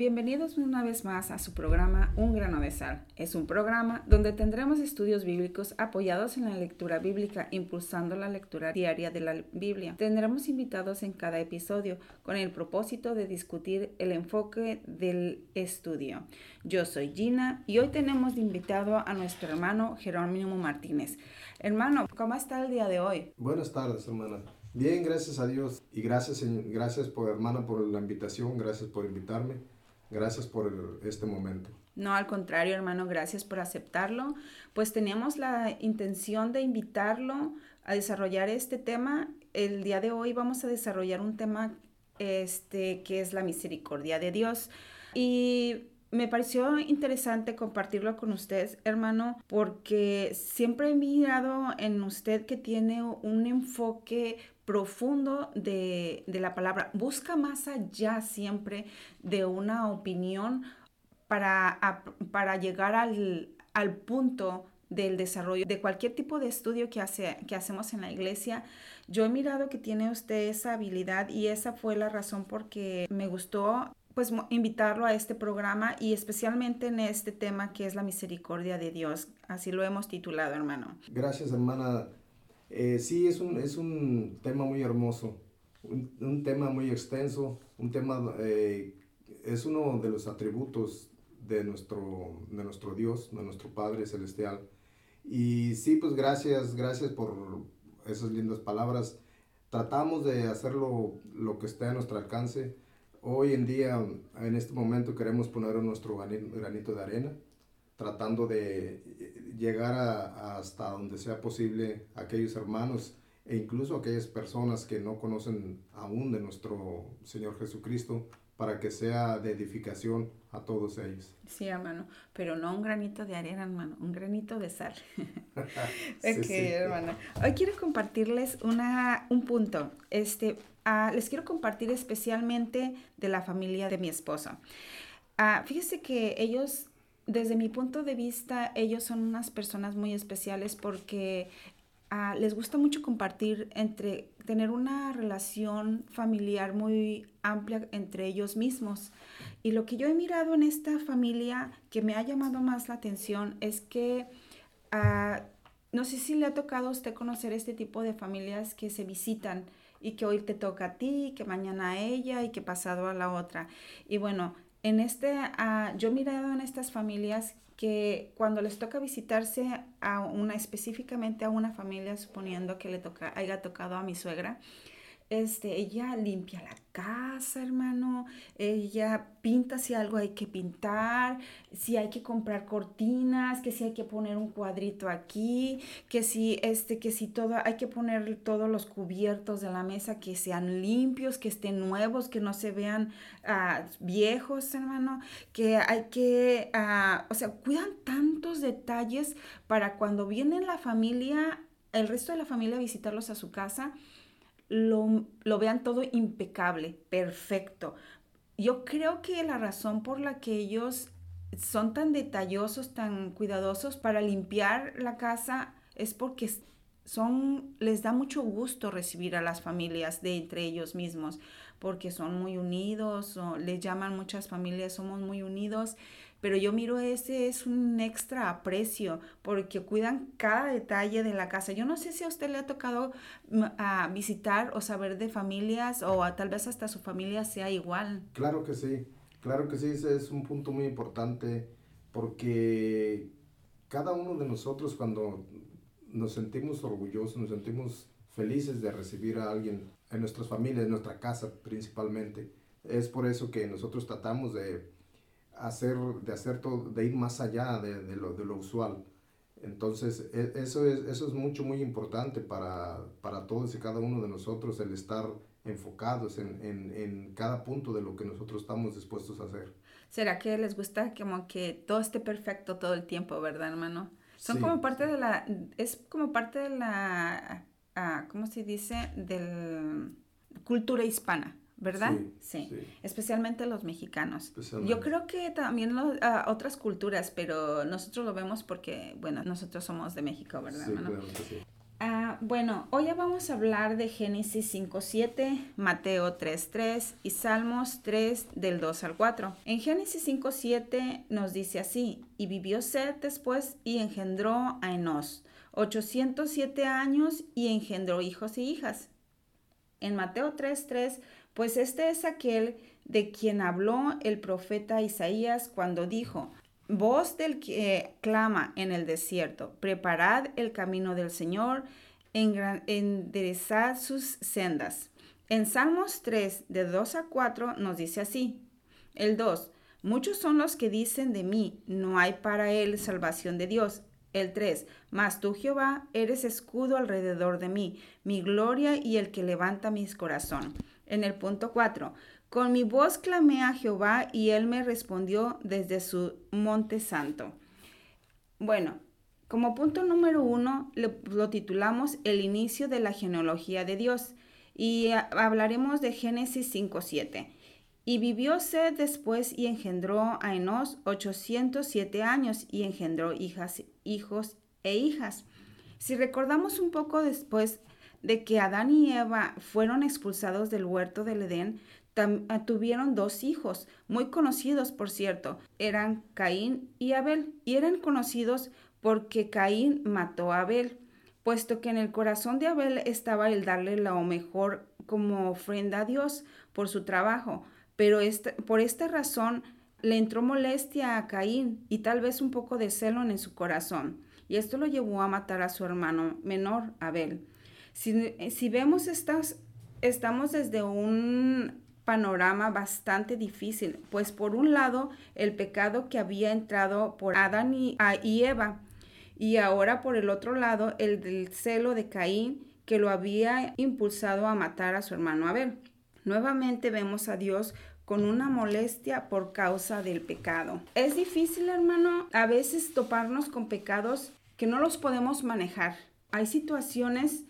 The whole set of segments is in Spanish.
Bienvenidos una vez más a su programa Un grano de sal. Es un programa donde tendremos estudios bíblicos apoyados en la lectura bíblica, impulsando la lectura diaria de la Biblia. Tendremos invitados en cada episodio con el propósito de discutir el enfoque del estudio. Yo soy Gina y hoy tenemos invitado a nuestro hermano Jerónimo Martínez. Hermano, ¿cómo está el día de hoy? Buenas tardes, hermana. Bien, gracias a Dios y gracias, gracias por hermana por la invitación, gracias por invitarme. Gracias por este momento. No, al contrario, hermano, gracias por aceptarlo. Pues teníamos la intención de invitarlo a desarrollar este tema. El día de hoy vamos a desarrollar un tema este, que es la misericordia de Dios. Y me pareció interesante compartirlo con usted, hermano, porque siempre he mirado en usted que tiene un enfoque profundo de, la palabra. Busca más allá siempre de una opinión para, para llegar al, al punto del desarrollo de cualquier tipo de estudio que, hace, que hacemos en la iglesia. Yo he mirado que tiene usted esa habilidad y esa fue la razón porque me gustó pues invitarlo a este programa y especialmente en este tema que es la misericordia de Dios. Así lo hemos titulado, hermano. Gracias, hermana. Eh, sí, es un, es un tema muy hermoso, un, tema muy extenso, un tema, eh, es uno de los atributos de nuestro, de nuestro Dios, de nuestro Padre Celestial. Y sí, pues gracias, gracias por esas lindas palabras. Tratamos de hacerlo lo que esté a nuestro alcance. Hoy en día, en este momento, queremos poner nuestro granito de arena tratando de llegar hasta donde sea posible aquellos hermanos e incluso aquellas personas que no conocen aún de nuestro Señor Jesucristo para que sea de edificación a todos ellos. Sí, hermano, pero no un granito de arena, hermano, un granito de sal. ok, hermano. Hoy quiero compartirles una, un punto. Este, ah, les quiero compartir especialmente de la familia de mi esposo. Uh, fíjese que ellos desde mi punto de vista, ellos son unas personas muy especiales porque ah, les gusta mucho compartir entre, tener una relación familiar muy amplia entre ellos mismos. Y lo que yo he mirado en esta familia que me ha llamado más la atención es que, ah, no sé si le ha tocado a usted conocer este tipo de familias que se visitan y que hoy te toca a ti, que mañana a ella y que pasado a la otra. Y bueno, en este, uh, yo he mirado en estas familias que cuando les toca visitarse a una, específicamente a una familia, suponiendo que le toca, haya tocado a mi suegra, este, ella limpia la casa, hermano, ella pinta si algo hay que pintar, si hay que comprar cortinas, que si hay que poner un cuadrito aquí, que si este, que si todo, hay que poner todos los cubiertos de la mesa que sean limpios, que estén nuevos, que no se vean uh, viejos, hermano, que hay que, uh, o sea, cuidan tantos detalles para cuando viene la familia, el resto de la familia a visitarlos a su casa, lo, vean todo impecable, perfecto. Yo creo que la razón por la que ellos son tan detallosos, tan cuidadosos para limpiar la casa es porque son, les da mucho gusto recibir a las familias de entre ellos mismos, porque son muy unidos, o les llaman muchas familias, somos muy unidos pero yo miro ese es un extra aprecio porque cuidan cada detalle de la casa. Yo no sé si a usted le ha tocado a visitar o saber de familias o tal vez hasta su familia sea igual. Claro que sí, claro que sí, ese es un punto muy importante porque cada uno de nosotros cuando nos sentimos orgullosos, nos sentimos felices de recibir a alguien en nuestras familias, en nuestra casa principalmente. Es por eso que nosotros tratamos de hacer, de hacer todo, de ir más allá de, de, lo, de lo, usual. Entonces, e, eso es, eso es mucho, muy importante para, para todos y cada uno de nosotros, el estar enfocados en, en, en, cada punto de lo que nosotros estamos dispuestos a hacer. ¿Será que les gusta como que todo esté perfecto todo el tiempo, verdad, hermano? Son como parte de la, es como parte de la, uh, ¿cómo se dice? De cultura hispana. ¿Verdad? Sí, Especialmente los mexicanos. Yo creo que también ah, otras culturas, pero nosotros lo vemos porque, bueno, nosotros somos de México, ¿verdad? Sí, claro que sí. Ah, bueno, hoy ya vamos a hablar de Génesis 5.7, Mateo 3.3 y Salmos 3 del 2 al 4. En Génesis 5.7 nos dice así, y vivió Seth después y engendró a Enos, 807 años y engendró hijos y hijas. En Mateo 3.3, pues este es aquel de quien habló el profeta Isaías cuando dijo, Voz del que clama en el desierto, preparad el camino del Señor, enderezad sus sendas. En Salmos 3, de 2 a 4, nos dice así. El 2, muchos son los que dicen de mí, no hay para él salvación de Dios. El 3, mas tú Jehová eres escudo alrededor de mí, mi gloria y el que levanta mis corazón. En el punto 4, con mi voz clamé a Jehová y él me respondió desde su monte santo. Bueno, como punto número uno lo titulamos El inicio de la genealogía de Dios y hablaremos de Génesis 5.7. Y vivió Sed después y engendró a Enos 807 años y engendró hijas, hijos e hijas. Si recordamos un poco después de que Adán y Eva fueron expulsados del huerto del Edén, Ah, tuvieron dos hijos, muy conocidos por cierto, eran Caín y Abel, y eran conocidos porque Caín mató a Abel, puesto que en el corazón de Abel estaba el darle lo mejor como ofrenda a Dios por su trabajo, pero por esta razón le entró molestia a Caín y tal vez un poco de celo en su corazón, y esto lo llevó a matar a su hermano menor, Abel. Si, si vemos estas, estamos desde un panorama bastante difícil, pues por un lado el pecado que había entrado por Adán y, Eva, y ahora por el otro lado el del celo de Caín que lo había impulsado a matar a su hermano Abel. Nuevamente vemos a Dios con una molestia por causa del pecado. Es difícil, hermano, a veces toparnos con pecados que no los podemos manejar. Hay situaciones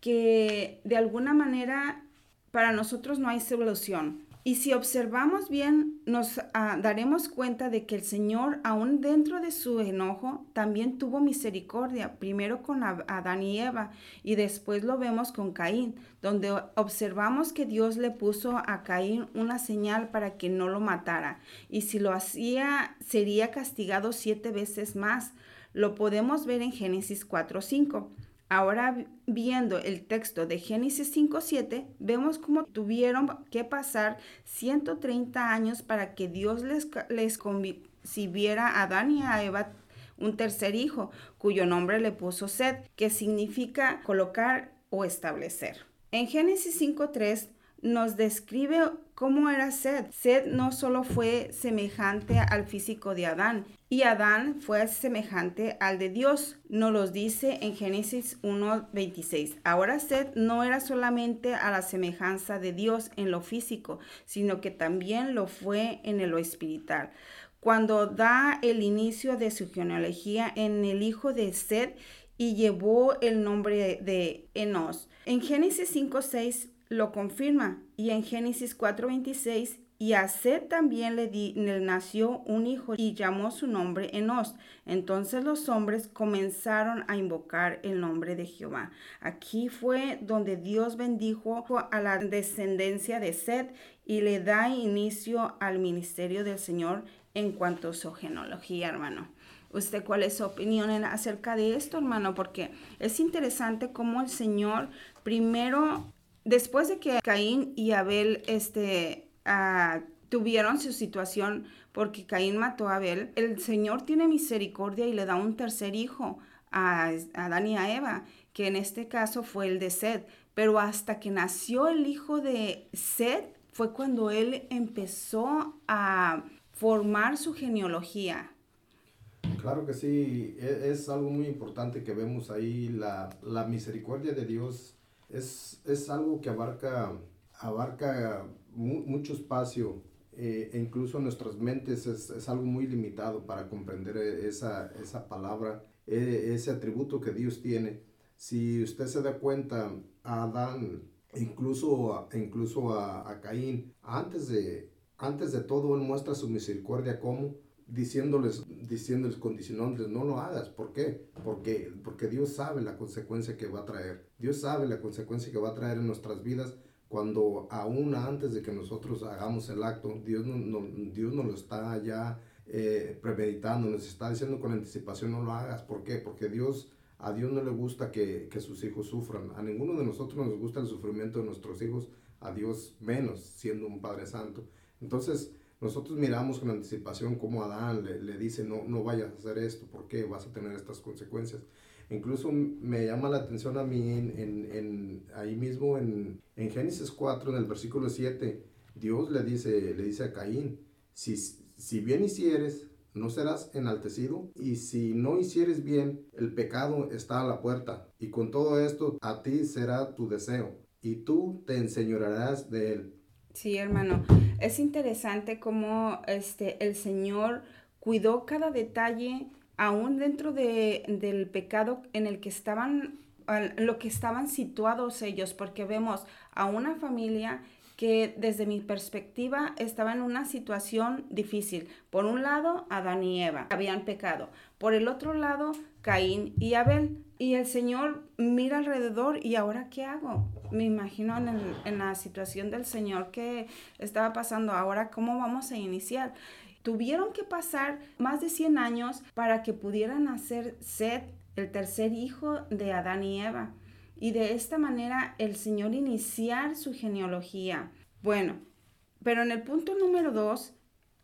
que de alguna manera para nosotros no hay solución. Y si observamos bien, nos ah, daremos cuenta de que el Señor, aún dentro de su enojo, también tuvo misericordia, primero con Adán y Eva, y después lo vemos con Caín, donde observamos que Dios le puso a Caín una señal para que no lo matara, y si lo hacía, sería castigado siete veces más. Lo podemos ver en Génesis 4.5. Ahora viendo el texto de Génesis 5.7, vemos cómo tuvieron que pasar 130 años para que Dios les, les concibiera a Adán y a Eva un tercer hijo, cuyo nombre le puso Sed, que significa colocar o establecer. En Génesis 5.3 nos describe cómo era Sed. Sed no solo fue semejante al físico de Adán, y Adán fue semejante al de Dios. Nos los dice en Génesis 1.26. Ahora Sed no era solamente a la semejanza de Dios en lo físico, sino que también lo fue en lo espiritual. Cuando da el inicio de su genealogía en el hijo de Sed y llevó el nombre de Enos. En Génesis 5.6 lo confirma. Y en Génesis 4:26, y a Seth también le, le, nació un hijo y llamó su nombre Enos. Entonces los hombres comenzaron a invocar el nombre de Jehová. Aquí fue donde Dios bendijo a la descendencia de Seth y le da inicio al ministerio del Señor en cuanto a su genealogía, hermano. ¿Usted cuál es su opinión acerca de esto, hermano? Porque es interesante cómo el Señor primero después de que Caín y Abel este, ah, tuvieron su situación porque Caín mató a Abel, el Señor tiene misericordia y le da un tercer hijo a, Adán y a Eva, que en este caso fue el de Sed. Pero hasta que nació el hijo de Sed fue cuando él empezó a formar su genealogía. Claro que sí, e, es, algo muy importante que vemos ahí, la misericordia de Dios es, algo que abarca, abarca mucho espacio eh, e incluso nuestras mentes es, algo muy limitado para comprender esa, palabra, e, ese atributo que Dios tiene. Si usted se da cuenta, a Adán, incluso, incluso a, Caín, antes de, antes de todo, Él muestra su misericordia como diciéndoles, diciéndoles, condicionándoles, no lo hagas. ¿Por qué? Porque, porque Dios sabe la consecuencia que va a traer. Dios sabe la consecuencia que va a traer en nuestras vidas cuando aún antes de que nosotros hagamos el acto, Dios, no, Dios nos lo está ya eh, premeditando, nos está diciendo con anticipación, no lo hagas. ¿Por qué? Porque Dios, a Dios no le gusta que, que sus hijos sufran. A ninguno de nosotros nos gusta el sufrimiento de nuestros hijos, a Dios menos, siendo un Padre Santo. Entonces, nosotros miramos con anticipación cómo Adán le, le, dice, no, no vayas a hacer esto, porque vas a tener estas consecuencias. Incluso me llama la atención a mí en, en, ahí mismo en, en, Génesis 4, en el versículo 7, Dios le dice, le dice a Caín, si, si bien hicieres, no serás enaltecido, y si no hicieres bien, el pecado está a la puerta, y con todo esto a ti será tu deseo, y tú te enseñorearás de él. Sí, hermano, es interesante cómo este, el Señor cuidó cada detalle, aún dentro de, del pecado en el que estaban, lo que estaban situados ellos, porque vemos a una familia que desde mi perspectiva estaba en una situación difícil. Por un lado, Adán y Eva habían pecado. Por el otro lado, Caín y Abel. Y el Señor mira alrededor y ahora qué hago? Me imagino en, la situación del Señor que estaba pasando. Ahora, ¿cómo vamos a iniciar? Tuvieron que pasar más de 100 años para que pudieran hacer Seth, el tercer hijo de Adán y Eva y de esta manera el Señor iniciar su genealogía. Bueno, pero en el punto número dos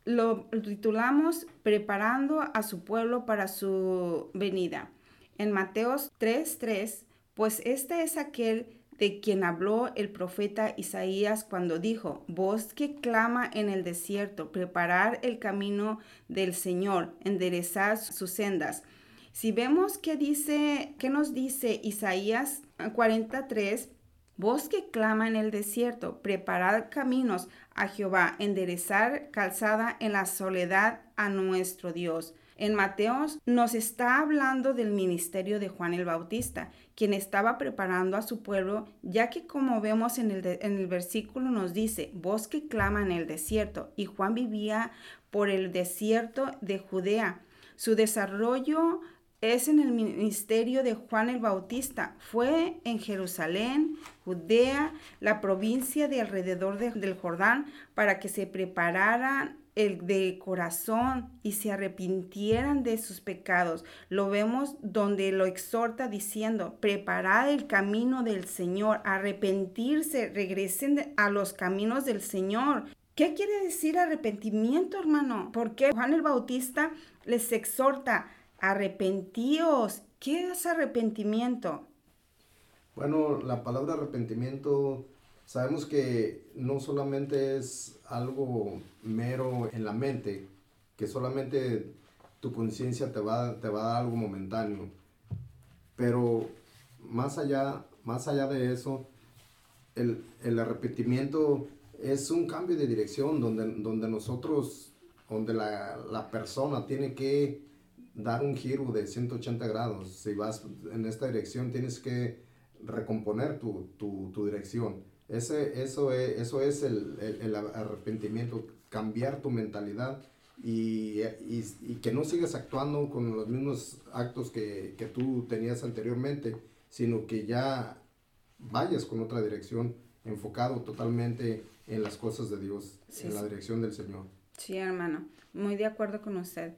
lo titulamos Preparando a su pueblo para su venida. En Mateos 3:3, pues este es aquel de quien habló el profeta Isaías cuando dijo, voz que clama en el desierto, preparar el camino del Señor, enderezar sus sendas. Si vemos qué dice, qué nos dice Isaías 43, voz que clama en el desierto, preparar caminos a Jehová, enderezar calzada en la soledad a nuestro Dios. En Mateos nos está hablando del ministerio de Juan el Bautista, quien estaba preparando a su pueblo, ya que como vemos en el, en el versículo nos dice, voz que clama en el desierto, y Juan vivía por el desierto de Judea. Su desarrollo es en el ministerio de Juan el Bautista. Fue en Jerusalén, Judea, la provincia de alrededor del Jordán, para que se prepararan el de corazón y se arrepintieran de sus pecados. Lo vemos donde lo exhorta diciendo, preparad el camino del Señor, arrepentirse, regresen a los caminos del Señor. ¿Qué quiere decir arrepentimiento, hermano? Porque Juan el Bautista les exhorta, arrepentíos. ¿Qué es arrepentimiento? Bueno, la palabra arrepentimiento sabemos que no solamente es algo mero en la mente, que solamente tu conciencia te va, te va a dar algo momentáneo, pero más allá, más allá de eso, el, el arrepentimiento es un cambio de dirección donde, donde nosotros, donde la, la persona tiene que dar un giro de 180 grados. Si vas en esta dirección, tienes que recomponer tu, tu, tu dirección. Ese, eso es, eso es el, el, arrepentimiento, cambiar tu mentalidad y, y, y, que no sigas actuando con los mismos actos que, que tú tenías anteriormente, sino que ya vayas con otra dirección, enfocado totalmente en las cosas de Dios, en la dirección del Señor. Sí, hermano, muy de acuerdo con usted.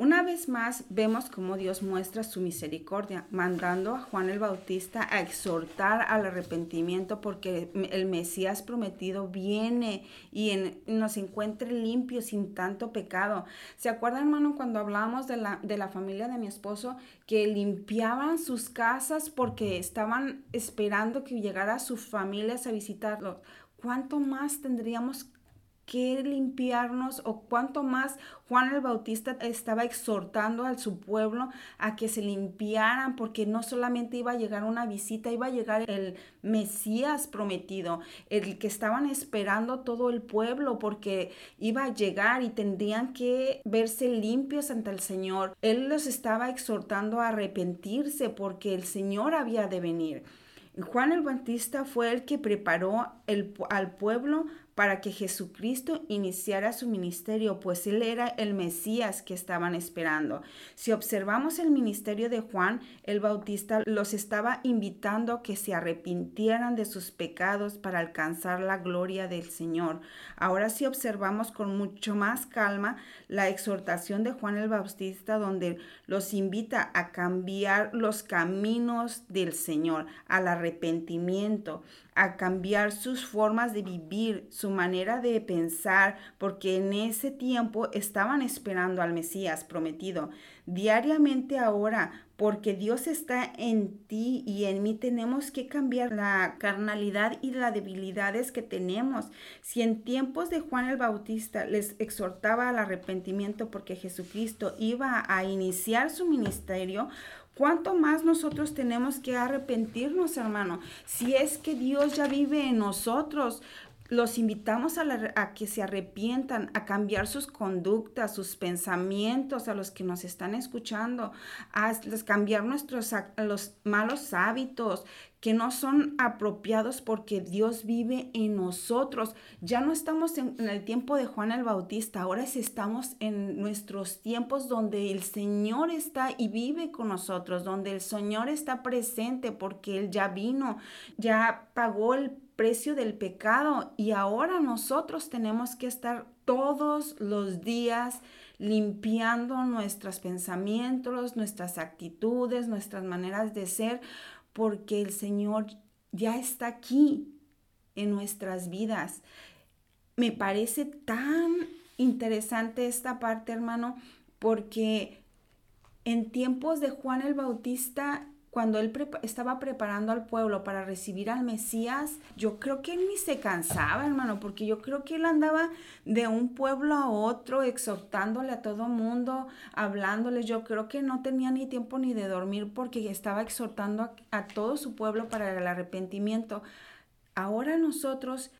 Una vez más vemos cómo Dios muestra su misericordia, mandando a Juan el Bautista a exhortar al arrepentimiento porque el Mesías prometido viene y nos encuentre limpios sin tanto pecado. ¿Se acuerdan, hermano, cuando hablábamos de la, de la familia de mi esposo que limpiaban sus casas porque estaban esperando que llegara sus familias a visitarlos? ¿Cuánto más tendríamos que limpiarnos o cuánto más Juan el Bautista estaba exhortando a su pueblo a que se limpiaran porque no solamente iba a llegar una visita, iba a llegar el Mesías prometido, el que estaban esperando todo el pueblo porque iba a llegar y tendrían que verse limpios ante el Señor. Él los estaba exhortando a arrepentirse porque el Señor había de venir. Juan el Bautista fue el que preparó el, al pueblo para que Jesucristo iniciara su ministerio, pues él era el Mesías que estaban esperando. Si observamos el ministerio de Juan el Bautista, los estaba invitando a que se arrepintieran de sus pecados para alcanzar la gloria del Señor. Ahora si observamos con mucho más calma la exhortación de Juan el Bautista, donde los invita a cambiar los caminos del Señor, al arrepentimiento, a cambiar sus formas de vivir, su manera de pensar, porque en ese tiempo estaban esperando al Mesías prometido. Diariamente ahora, porque Dios está en ti y en mí, tenemos que cambiar la carnalidad y las debilidades que tenemos. Si en tiempos de Juan el Bautista les exhortaba al arrepentimiento porque Jesucristo iba a iniciar su ministerio, ¿Cuánto más nosotros tenemos que arrepentirnos, hermano? Si es que Dios ya vive en nosotros, los invitamos a, que se arrepientan, a cambiar sus conductas, sus pensamientos, a los que nos están escuchando, a cambiar nuestros los malos hábitos que no son apropiados porque Dios vive en nosotros. Ya no estamos en, en el tiempo de Juan el Bautista, ahora estamos en nuestros tiempos donde el Señor está y vive con nosotros, donde el Señor está presente porque Él ya vino, ya pagó el precio del pecado y ahora nosotros tenemos que estar todos los días limpiando nuestros pensamientos, nuestras actitudes, nuestras maneras de ser, porque el Señor ya está aquí en nuestras vidas. Me parece tan interesante esta parte, hermano, porque en tiempos de Juan el Bautista cuando él estaba preparando al pueblo para recibir al Mesías, yo creo que él ni se cansaba, hermano, porque yo creo que él andaba de un pueblo a otro, exhortándole a todo mundo, hablándoles. Yo creo que no tenía ni tiempo ni de dormir porque estaba exhortando a, a todo su pueblo para el arrepentimiento. Ahora nosotros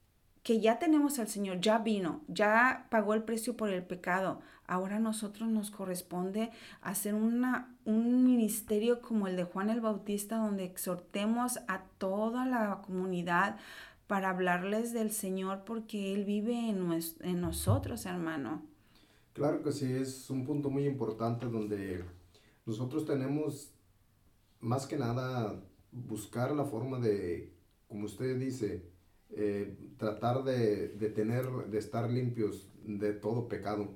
que ya tenemos al Señor, ya vino, ya pagó el precio por el pecado. Ahora a nosotros nos corresponde hacer una, un ministerio como el de Juan el Bautista, donde exhortemos a toda la comunidad para hablarles del Señor, porque Él vive en, en nosotros, hermano. Claro que sí, es un punto muy importante donde nosotros tenemos más que nada buscar la forma de, como usted dice, eh, tratar de, de, tener, de estar limpios de todo pecado.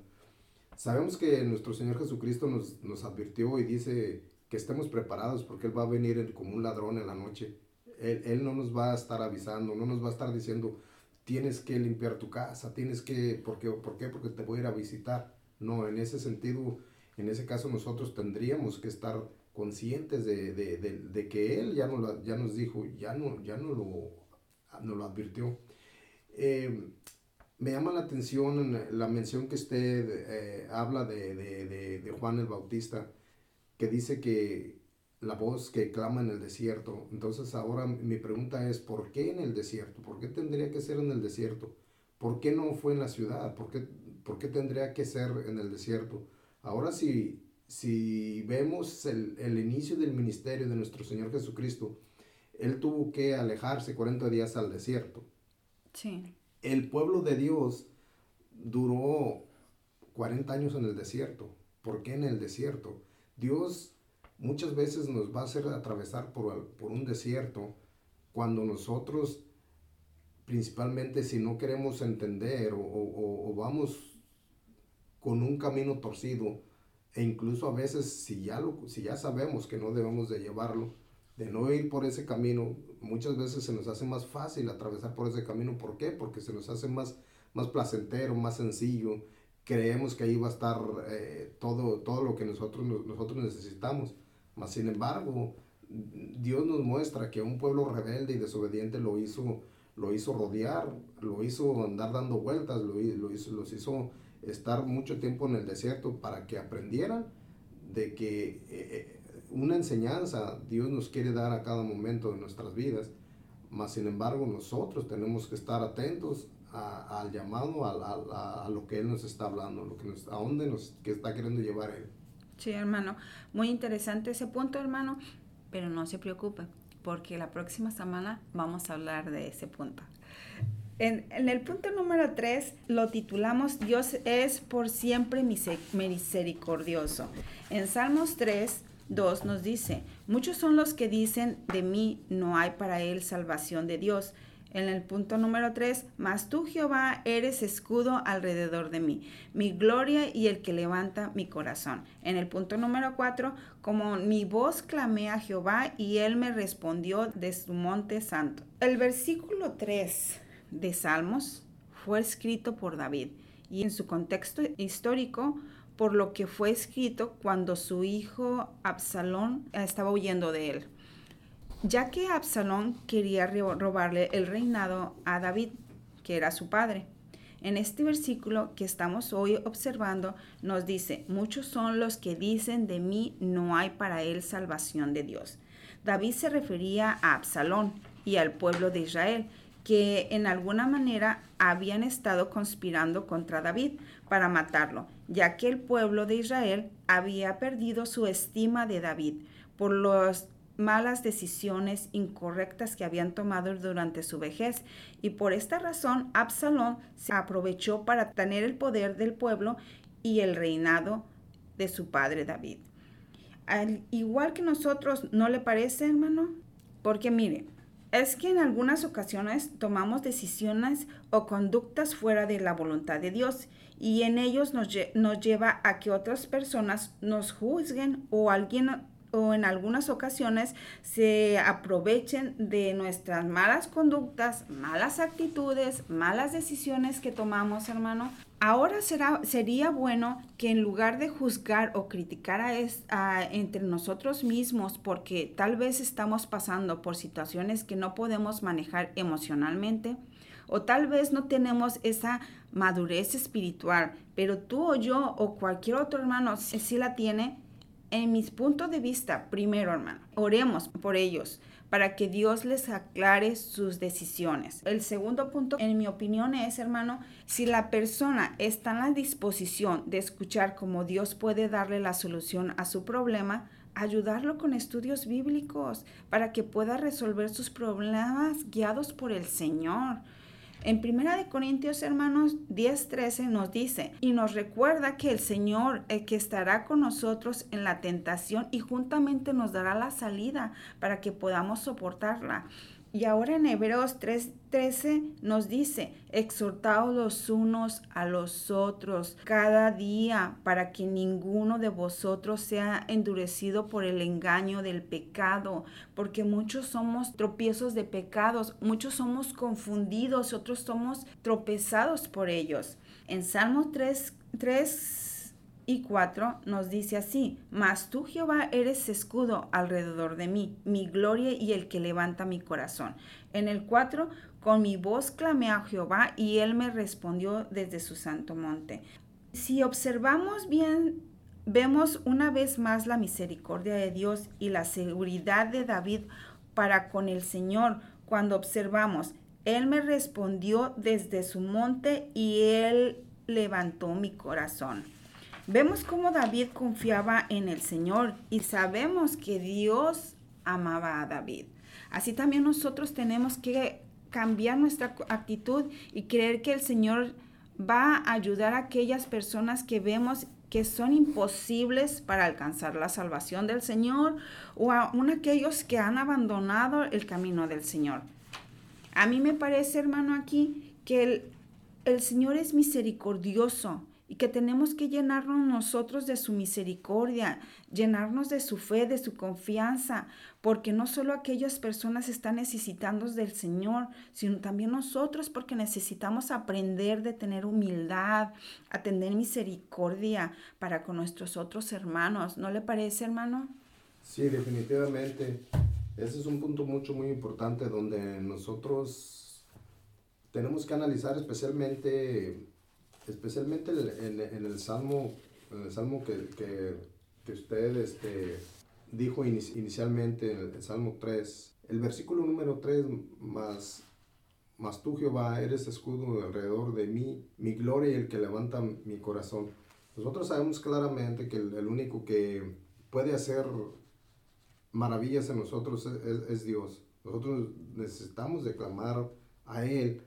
Sabemos que nuestro Señor Jesucristo nos, nos advirtió y dice que estemos preparados porque Él va a venir como un ladrón en la noche. Él, él, no nos va a estar avisando, no nos va a estar diciendo, tienes que limpiar tu casa, tienes que, ¿por qué? ¿Por qué? Porque te voy a ir a visitar. No, en ese sentido, en ese caso nosotros tendríamos que estar conscientes de, de, de, que Él ya, no, ya nos dijo, ya no, ya no lo nos lo advirtió. Eh, me llama la atención la mención que usted eh, habla de, de, de, Juan el Bautista, que dice que la voz que clama en el desierto. Entonces ahora mi pregunta es, ¿por qué en el desierto? ¿Por qué tendría que ser en el desierto? ¿Por qué no fue en la ciudad? ¿Por qué, por qué tendría que ser en el desierto? Ahora si, si vemos el, el inicio del ministerio de nuestro Señor Jesucristo, él tuvo que alejarse 40 días al desierto. Sí. El pueblo de Dios duró 40 años en el desierto. ¿Por qué en el desierto? Dios muchas veces nos va a hacer atravesar por, por un desierto cuando nosotros, principalmente si no queremos entender o, o, o vamos con un camino torcido, e incluso a veces si ya, lo, si ya sabemos que no debemos de llevarlo, de no ir por ese camino, muchas veces se nos hace más fácil atravesar por ese camino. ¿Por qué? Porque se nos hace más, más placentero, más sencillo. Creemos que ahí va a estar eh, todo, todo lo que nosotros, nosotros necesitamos. Mas, sin embargo, Dios nos muestra que un pueblo rebelde y desobediente lo hizo, lo hizo rodear, lo hizo andar dando vueltas, lo, hizo, los hizo estar mucho tiempo en el desierto para que aprendieran de que eh, eh, una enseñanza Dios nos quiere dar a cada momento de nuestras vidas, mas sin embargo nosotros tenemos que estar atentos al llamado, a, a, lo que Él nos está hablando, lo que nos, a dónde nos que está queriendo llevar Él. Sí, hermano, muy interesante ese punto, hermano, pero no se preocupe, porque la próxima semana vamos a hablar de ese punto. En, el punto número 3 lo titulamos Dios es por siempre misericordioso. En Salmos 3, 2 nos dice, muchos son los que dicen, de mí no hay para él salvación de Dios. En el punto número 3, mas tú Jehová eres escudo alrededor de mí, mi gloria y el que levanta mi corazón. En el punto número 4, como mi voz clamé a Jehová y él me respondió de su monte santo. El versículo 3 de Salmos fue escrito por David y en su contexto histórico por lo que fue escrito cuando su hijo Absalón estaba huyendo de él, ya que Absalón quería robarle el reinado a David, que era su padre. En este versículo que estamos hoy observando nos dice, muchos son los que dicen de mí no hay para él salvación de Dios. David se refería a Absalón y al pueblo de Israel, que en alguna manera habían estado conspirando contra David para matarlo, ya que el pueblo de Israel había perdido su estima de David por las malas decisiones incorrectas que habían tomado durante su vejez y por esta razón Absalón se aprovechó para tener el poder del pueblo y el reinado de su padre David. Al igual que nosotros, ¿no le parece, hermano? Porque mire, es que en algunas ocasiones tomamos decisiones o conductas fuera de la voluntad de Dios y en ellos nos, nos lleva a que otras personas nos juzguen o alguien o en algunas ocasiones se aprovechen de nuestras malas conductas, malas actitudes, malas decisiones que tomamos, hermano. Ahora será, sería bueno que en lugar de juzgar o criticar a, entre nosotros mismos porque tal vez estamos pasando por situaciones que no podemos manejar emocionalmente, o tal vez no tenemos esa madurez espiritual, pero tú o yo o cualquier otro hermano sí la tiene, en mis puntos de vista, primero hermano, oremos por ellos para que Dios les aclare sus decisiones. El segundo punto, en mi opinión, es, hermano, si la persona está en la disposición de escuchar cómo Dios puede darle la solución a su problema, ayudarlo con estudios bíblicos para que pueda resolver sus problemas guiados por el Señor. En Primera de Corintios, hermanos, 10:13 nos dice y nos recuerda que el Señor, el que estará con nosotros en la tentación y juntamente nos dará la salida para que podamos soportarla. Y ahora en Hebreos 3:13 nos dice, exhortaos los unos a los otros cada día para que ninguno de vosotros sea endurecido por el engaño del pecado, porque muchos somos tropiezos de pecados, muchos somos confundidos, otros somos tropezados por ellos. En Salmo 3, 3 y 4 nos dice así, mas tú Jehová eres escudo alrededor de mí, mi gloria y el que levanta mi corazón. En el 4, con mi voz clamé a Jehová y él me respondió desde su santo monte. Si observamos bien, vemos una vez más la misericordia de Dios y la seguridad de David para con el Señor cuando observamos, él me respondió desde su monte y él levantó mi corazón. Vemos cómo David confiaba en el Señor y sabemos que Dios amaba a David. Así también nosotros tenemos que cambiar nuestra actitud y creer que el Señor va a ayudar a aquellas personas que vemos que son imposibles para alcanzar la salvación del Señor o a aquellos que han abandonado el camino del Señor. A mí me parece, hermano, aquí que el, el Señor es misericordioso y que tenemos que llenarnos nosotros de su misericordia, llenarnos de su fe, de su confianza, porque no solo aquellas personas están necesitando del Señor, sino también nosotros, porque necesitamos aprender de tener humildad, a tener misericordia para con nuestros otros hermanos. ¿No le parece, hermano? Sí, definitivamente. Ese es un punto mucho, muy importante donde nosotros tenemos que analizar especialmente especialmente en, en, el salmo, en el salmo que, que, que usted este, dijo inicialmente, el, el, salmo 3, el versículo número 3, más, más tú Jehová eres escudo alrededor de mí, mi gloria y el que levanta mi corazón. Nosotros sabemos claramente que el, único que puede hacer maravillas en nosotros es, es, es Dios. Nosotros necesitamos declamar a Él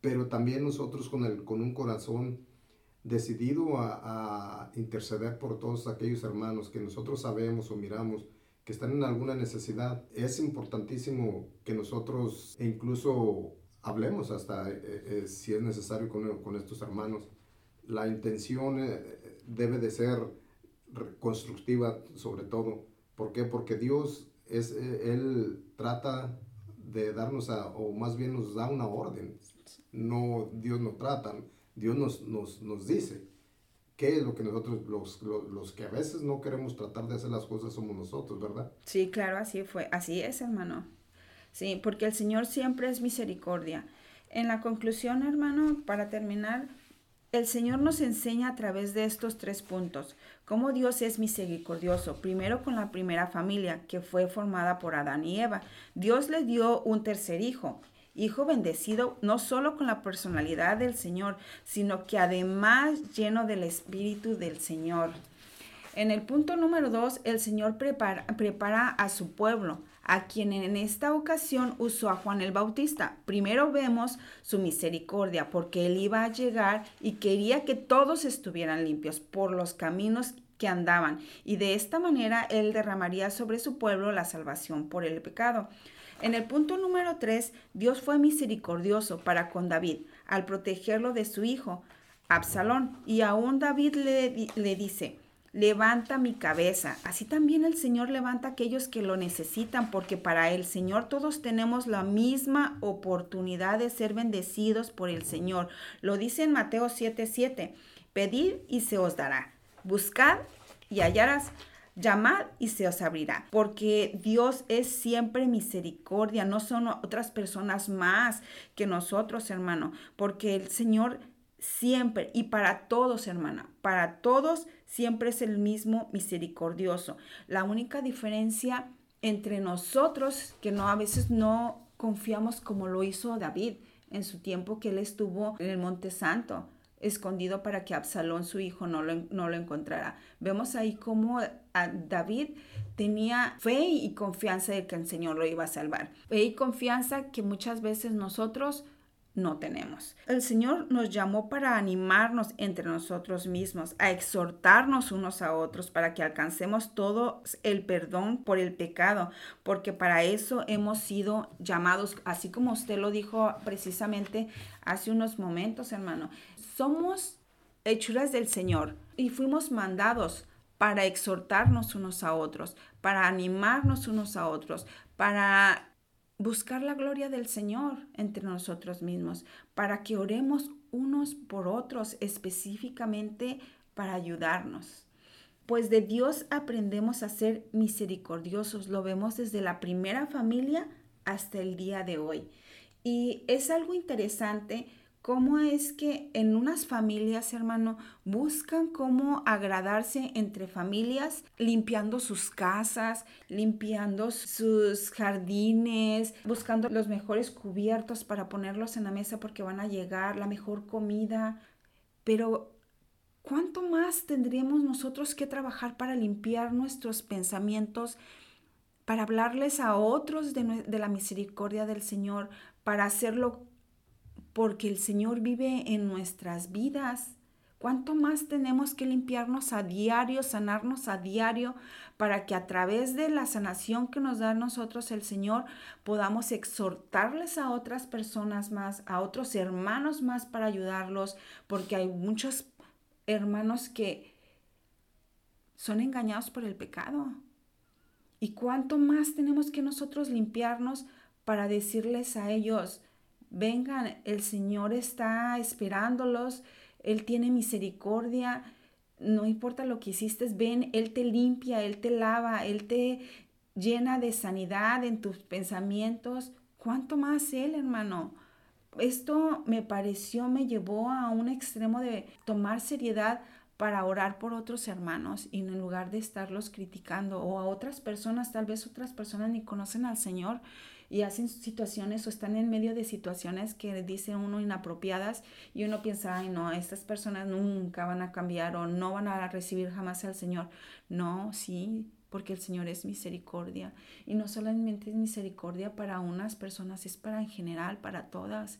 pero también nosotros con, el, con un corazón decidido a, a, interceder por todos aquellos hermanos que nosotros sabemos o miramos que están en alguna necesidad. Es importantísimo que nosotros incluso hablemos hasta eh, eh, si es necesario con, con, estos hermanos. La intención eh, debe de ser constructiva sobre todo. ¿Por qué? Porque Dios es, Él trata de darnos, a, o más bien nos da una orden. No, Dios no trata, Dios nos, nos, nos dice qué es lo que nosotros, los, los, los, que a veces no queremos tratar de hacer las cosas somos nosotros, ¿verdad? Sí, claro, así fue, así es, hermano. Sí, porque el Señor siempre es misericordia. En la conclusión, hermano, para terminar, el Señor nos enseña a través de estos tres puntos cómo Dios es misericordioso. Primero con la primera familia, que fue formada por Adán y Eva. Dios le dio un tercer hijo, hijo bendecido no solo con la personalidad del Señor, sino que además lleno del Espíritu del Señor. En el punto número dos, el Señor prepara, prepara a su pueblo a quien en esta ocasión usó a Juan el Bautista. Primero vemos su misericordia porque él iba a llegar y quería que todos estuvieran limpios por los caminos que andaban y de esta manera él derramaría sobre su pueblo la salvación por el pecado. En el punto número 3, Dios fue misericordioso para con David al protegerlo de su hijo, Absalón, y aún David le, le dice, levanta mi cabeza. Así también el Señor levanta a aquellos que lo necesitan, porque para el Señor todos tenemos la misma oportunidad de ser bendecidos por el Señor. Lo dice en Mateo 7:7, pedid y se os dará, buscad y hallarás. Llamad y se os abrirá, porque Dios es siempre misericordia, no son otras personas más que nosotros, hermano, porque el Señor siempre y para todos, hermana, para todos siempre es el mismo misericordioso. La única diferencia entre nosotros, que no a veces no confiamos como lo hizo David en su tiempo que él estuvo en el Monte Santo, escondido para que Absalón, su hijo, no lo, no lo encontrara. Vemos ahí cómo David tenía fe y confianza de que el Señor lo iba a salvar. Fe y confianza que muchas veces nosotros no tenemos. El Señor nos llamó para animarnos entre nosotros mismos, a exhortarnos unos a otros para que alcancemos todo el perdón por el pecado, porque para eso hemos sido llamados, así como usted lo dijo precisamente hace unos momentos, hermano. Somos hechuras del Señor y fuimos mandados para exhortarnos unos a otros, para animarnos unos a otros, para buscar la gloria del Señor entre nosotros mismos, para que oremos unos por otros específicamente para ayudarnos. Pues de Dios aprendemos a ser misericordiosos, lo vemos desde la primera familia hasta el día de hoy. Y es algo interesante cómo es que en unas familias, hermano, buscan cómo agradarse entre familias, limpiando sus casas, limpiando sus jardines, buscando los mejores cubiertos para ponerlos en la mesa porque van a llegar, la mejor comida. Pero, ¿cuánto más tendríamos nosotros que trabajar para limpiar nuestros pensamientos? para hablarles a otros de, de la misericordia del Señor, para hacerlo porque el Señor vive en nuestras vidas. ¿Cuánto más tenemos que limpiarnos a diario, sanarnos a diario, para que a través de la sanación que nos da nosotros el Señor podamos exhortarles a otras personas más, a otros hermanos más para ayudarlos? Porque hay muchos hermanos que son engañados por el pecado. ¿Y cuánto más tenemos que nosotros limpiarnos para decirles a ellos, vengan, el Señor está esperándolos, Él tiene misericordia, no importa lo que hiciste, ven, Él te limpia, Él te lava, Él te llena de sanidad en tus pensamientos. ¿Cuánto más Él, hermano? Esto me pareció, me llevó a un extremo de tomar seriedad para orar por otros hermanos y en lugar de estarlos criticando o a otras personas, tal vez otras personas ni conocen al Señor y hacen situaciones o están en medio de situaciones que dice uno inapropiadas y uno piensa, ay no, estas personas nunca van a cambiar o no van a recibir jamás al Señor. No, sí, porque el Señor es misericordia y no solamente es misericordia para unas personas, es para en general, para todas.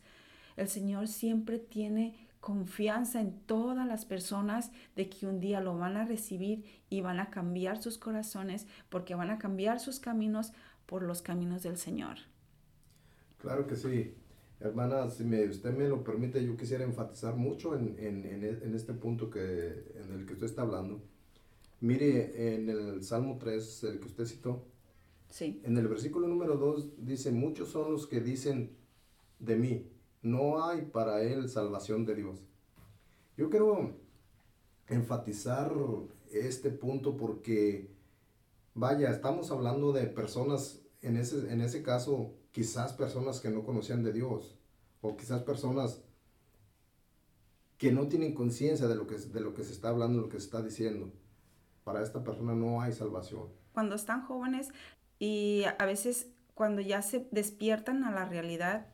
El Señor siempre tiene confianza en todas las personas de que un día lo van a recibir y van a cambiar sus corazones porque van a cambiar sus caminos por los caminos del Señor. Claro que sí. Hermana, si me, usted me lo permite, yo quisiera enfatizar mucho en, en, en, este punto que, en el que usted está hablando. Mire, en el Salmo 3, el que usted citó, sí. en el versículo número 2 dice, muchos son los que dicen de mí, no hay para él salvación de Dios. Yo quiero enfatizar este punto porque, vaya, estamos hablando de personas, en ese, en ese caso, quizás personas que no conocían de Dios, o quizás personas que no tienen conciencia de, lo que, de lo que se está hablando, de lo que se está diciendo. Para esta persona no hay salvación. Cuando están jóvenes y a veces cuando ya se despiertan a la realidad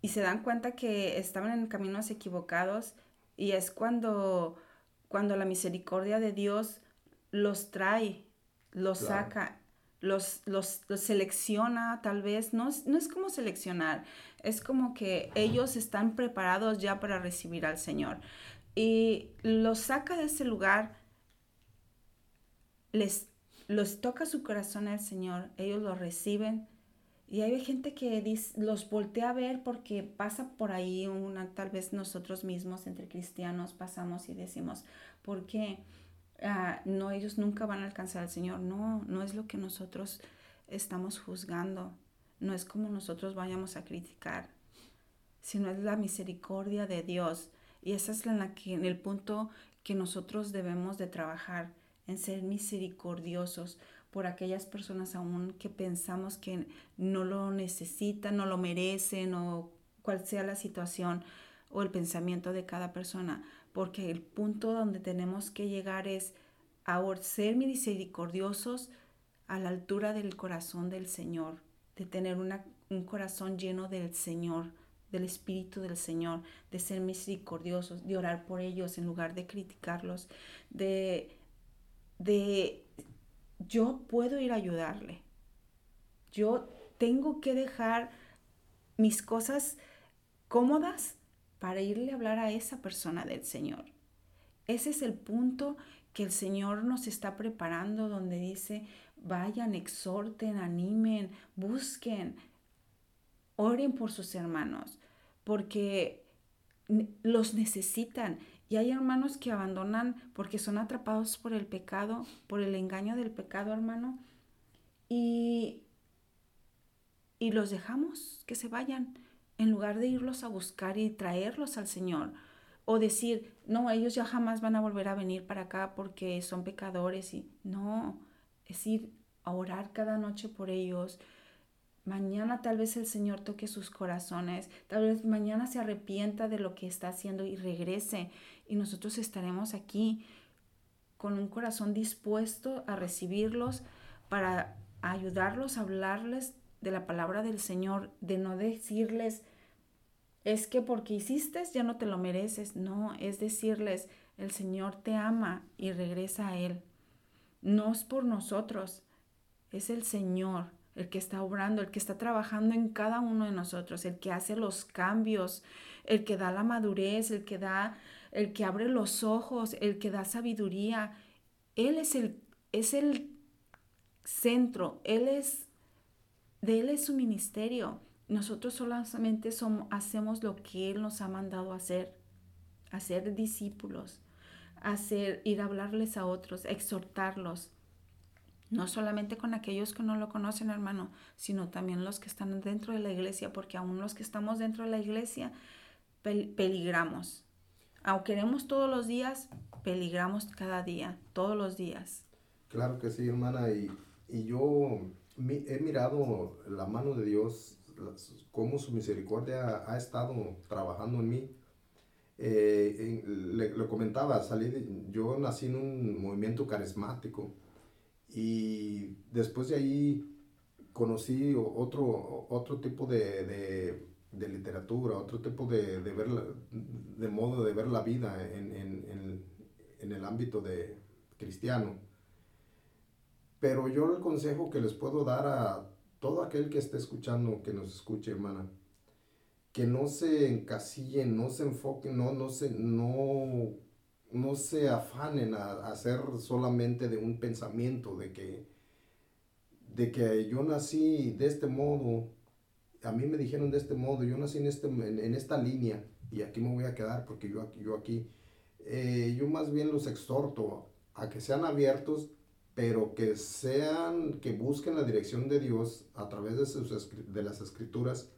y se dan cuenta que estaban en caminos equivocados y es cuando, cuando la misericordia de Dios los trae, los saca los, los, selecciona tal vez, no, no es como seleccionar, es como que ellos están preparados ya para recibir al Señor. Y los saca de ese lugar, les los toca su corazón al Señor, ellos lo reciben. Y hay gente que los voltea a ver porque pasa por ahí una, tal vez nosotros mismos entre cristianos pasamos y decimos, ¿por qué? Ah, no, ellos nunca van a alcanzar al Señor. No, no es lo que nosotros estamos juzgando. No es como nosotros vayamos a criticar, sino es la misericordia de Dios. Y esa es la que, en el punto que nosotros debemos de trabajar, en ser misericordiosos por aquellas personas aún que pensamos que no lo necesitan, no lo merecen o cual sea la situación o el pensamiento de cada persona porque el punto donde tenemos que llegar es a ser misericordiosos a la altura del corazón del Señor, de tener un corazón lleno del Señor, del Espíritu del Señor, de ser misericordiosos, de orar por ellos en lugar de criticarlos, de, de yo puedo ir a ayudarle. Yo tengo que dejar mis cosas cómodas para irle a hablar a esa persona del Señor. Ese es el punto que el Señor nos está preparando donde dice, vayan, exhorten, animen, busquen, oren por sus hermanos, porque los necesitan. Y hay hermanos que abandonan porque son atrapados por el pecado, por el engaño del pecado, hermano. Y, y los dejamos que se vayan en lugar de irlos a buscar y traerlos al Señor. O decir, no, ellos ya jamás van a volver a venir para acá porque son pecadores. Y no, es ir a orar cada noche por ellos. Mañana tal vez el Señor toque sus corazones. Tal vez mañana se arrepienta de lo que está haciendo y regrese. Y nosotros estaremos aquí con un corazón dispuesto a recibirlos para ayudarlos a hablarles de la palabra del Señor, de no decirles, es que porque hiciste ya no te lo mereces. No, es decirles, el Señor te ama y regresa a Él. No es por nosotros, es el Señor el que está obrando, el que está trabajando en cada uno de nosotros, el que hace los cambios, el que da la madurez, el que da, el que abre los ojos, el que da sabiduría. Él es el, es el centro, Él es de Él es su ministerio. Nosotros solamente hacemos lo que Él nos ha mandado hacer, hacer discípulos, hacer, ir a hablarles a otros, exhortarlos. No solamente con aquellos que no lo conocen, hermano, sino también los que están dentro de la iglesia, porque aún los que estamos dentro de la iglesia peligramos. Aunque queremos todos los días, peligramos cada día, todos los días. Claro que sí, hermana, y, y yo he mirado la mano de Dios, cómo su misericordia ha, estado trabajando en mí. Eh, le, comentaba, salí yo nací en un movimiento carismático y después de ahí conocí otro, otro tipo de, de, literatura, otro tipo de, de, ver de modo de ver la vida en, en, en el ámbito de cristiano. Pero yo el consejo que les puedo dar a todo aquel que esté escuchando, que nos escuche, hermana, que no se encasillen, no se enfoquen, no, no, se, no, no se afanen a, hacer solamente de un pensamiento, de que, de que yo nací de este modo, a mí me dijeron de este modo, yo nací en, este, en, esta línea y aquí me voy a quedar porque yo, yo aquí, eh, yo más bien los exhorto a que sean abiertos, pero que sean, que busquen la dirección de Dios a través de, sus, de las escrituras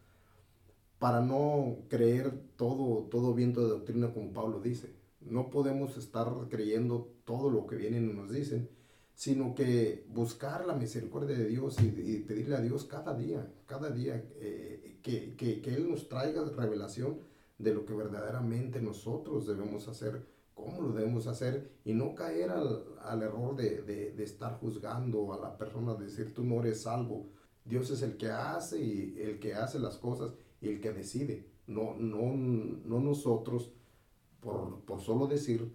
para no creer todo, todo viento de doctrina como Pablo dice. No podemos estar creyendo todo lo que vienen y nos dicen, sino que buscar la misericordia de Dios y, pedirle a Dios cada día, cada día, eh, que, que, que, Él nos traiga revelación de lo que verdaderamente nosotros debemos hacer, cómo lo debemos hacer y no caer al, al error de, de, de, estar juzgando a la persona, de decir tú no eres salvo. Dios es el que hace y el que hace las cosas y el que decide, no, no, no nosotros, por, por solo decir,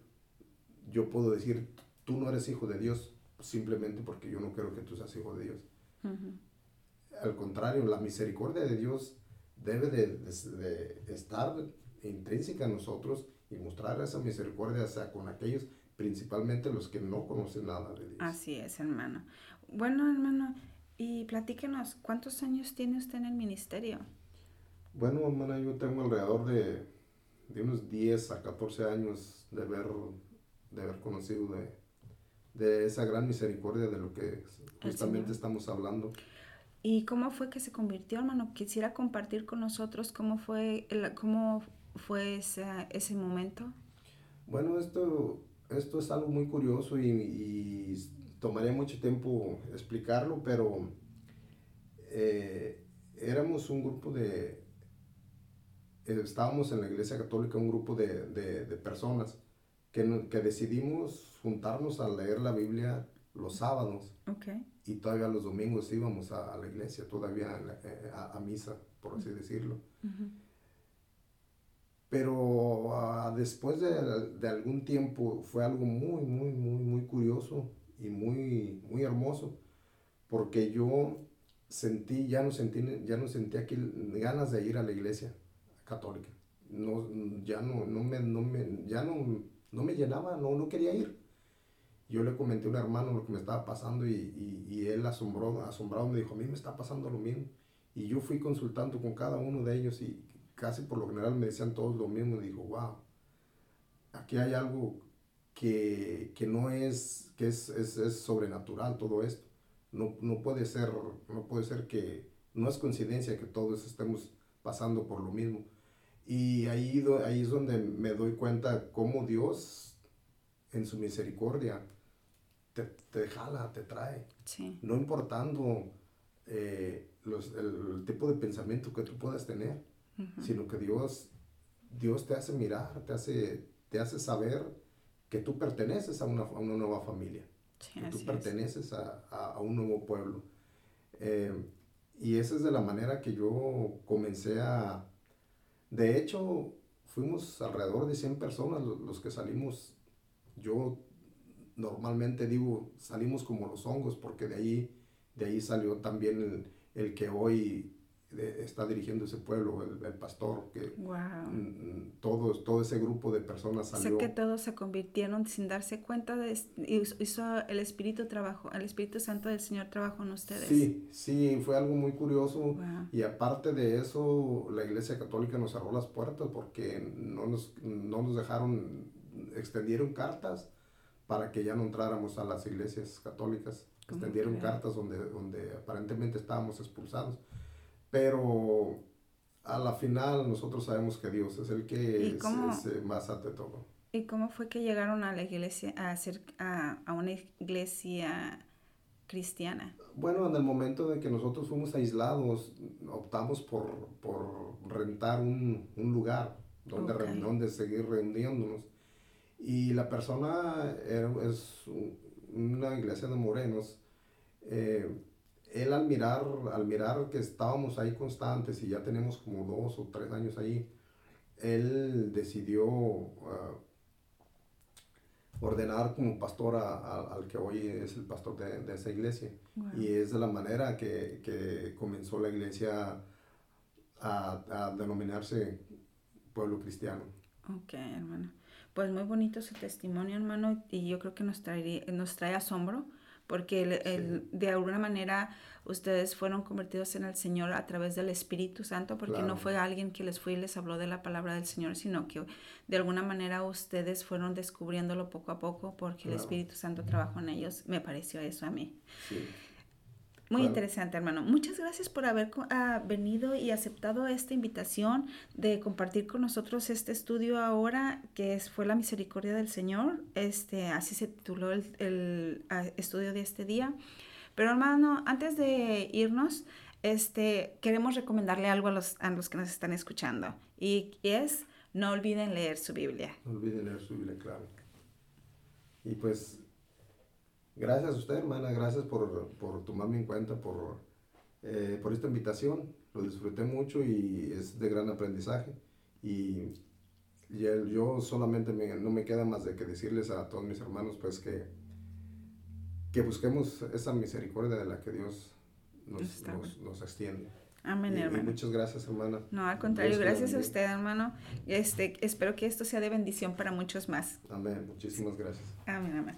yo puedo decir, tú no eres hijo de Dios, simplemente porque yo no quiero que tú seas hijo de Dios. Al contrario, la misericordia de Dios debe de, de, estar intrínseca en nosotros y mostrar esa misericordia sea, con aquellos, principalmente los que no conocen nada de Dios. Así es, hermano. Bueno, hermano, y platíquenos, ¿cuántos años tiene usted en el ministerio? Bueno, hermana, yo tengo alrededor de, de unos 10 a 14 años de haber, de haber conocido de, de esa gran misericordia de lo que justamente estamos hablando. ¿Y cómo fue que se convirtió, hermano? Quisiera compartir con nosotros cómo fue, cómo fue ese, ese momento. Bueno, esto, esto es algo muy curioso y, y tomaría mucho tiempo explicarlo, pero eh, éramos un grupo de, estábamos en la iglesia católica un grupo de, de, de personas que, que, decidimos juntarnos a leer la Biblia los sábados. Okay. Y todavía los domingos íbamos a, la iglesia, todavía eh, a, a, misa, por así decirlo. Pero uh, después de, de, algún tiempo fue algo muy, muy, muy, muy curioso y muy, muy hermoso, porque yo sentí, ya no sentí, ya no sentía aquí ganas de ir a la iglesia católica. No, ya no, no me, no me, ya no, no me llenaba, no, no quería ir. Yo le comenté a un hermano lo que me estaba pasando y, y, y él asombró, asombrado me dijo, a mí me está pasando lo mismo. Y yo fui consultando con cada uno de ellos y casi por lo general me decían todos lo mismo. Y digo, wow, aquí hay algo que, que no es, que es, es, es, sobrenatural todo esto. No, no, puede ser, no puede ser que, no es coincidencia que todos estemos pasando por lo mismo. Y ahí, ahí es donde me doy cuenta cómo Dios, en su misericordia, te, te jala, te trae. No importando eh, los, el, tipo de pensamiento que tú puedas tener, sino que Dios, Dios te hace mirar, te hace, te hace saber que tú perteneces a una, a una nueva familia, que tú perteneces a, a, un nuevo pueblo. Eh, y esa es de la manera que yo comencé a, de hecho, fuimos alrededor de 100 personas los, que salimos. Yo normalmente digo, salimos como los hongos, porque de ahí, de ahí salió también el, el que hoy está dirigiendo ese pueblo, el, pastor, que wow. todo, todo ese grupo de personas salió. Sé que todos se convirtieron sin darse cuenta de hizo el Espíritu trabajo, el Espíritu Santo del Señor trabajó en ustedes. Sí, sí, fue algo muy curioso y aparte de eso, la Iglesia Católica nos cerró las puertas porque no nos, no nos dejaron, extendieron cartas para que ya no entráramos a las iglesias católicas, extendieron cartas donde, donde aparentemente estábamos expulsados pero a la final nosotros sabemos que Dios es el que es, más ante todo. ¿Y cómo fue que llegaron a la iglesia, a, hacer, a, a, una iglesia cristiana? Bueno, en el momento de que nosotros fuimos aislados, optamos por, por rentar un, un lugar donde, donde seguir reuniéndonos. Y la persona es una iglesia de morenos. Eh, él al mirar, al mirar que estábamos ahí constantes y ya tenemos como dos o tres años ahí, él decidió uh, ordenar como pastor al que hoy es el pastor de, esa iglesia. Y es de la manera que, que, comenzó la iglesia a, denominarse pueblo cristiano. Ok, hermano. Pues muy bonito su testimonio, hermano, y yo creo que nos, traería, nos trae asombro porque el, de alguna manera ustedes fueron convertidos en el Señor a través del Espíritu Santo, porque no fue alguien que les fue y les habló de la palabra del Señor, sino que de alguna manera ustedes fueron descubriéndolo poco a poco porque el Espíritu Santo trabajó en ellos. Me pareció eso a mí. Sí. Muy interesante, hermano. Muchas gracias por haber ah, venido y aceptado esta invitación de compartir con nosotros este estudio ahora, que es, fue la misericordia del Señor. Este, así se tituló el, ah, estudio de este día. Pero hermano, antes de irnos, este, queremos recomendarle algo a los, a los que nos están escuchando. Y, y es, no olviden leer su Biblia. No olviden leer su Biblia, claro. Y pues Gracias a usted, hermana, gracias por, por tomarme en cuenta, por, eh, por esta invitación. Lo disfruté mucho y es de gran aprendizaje. Y, yo solamente no me queda más de que decirles a todos mis hermanos pues que, que busquemos esa misericordia de la que Dios nos, nos, extiende. Amén, hermano. muchas gracias, hermana. No, al contrario, gracias a usted, hermano. Este, espero que esto sea de bendición para muchos más. Amén. Muchísimas gracias. Amén, amén.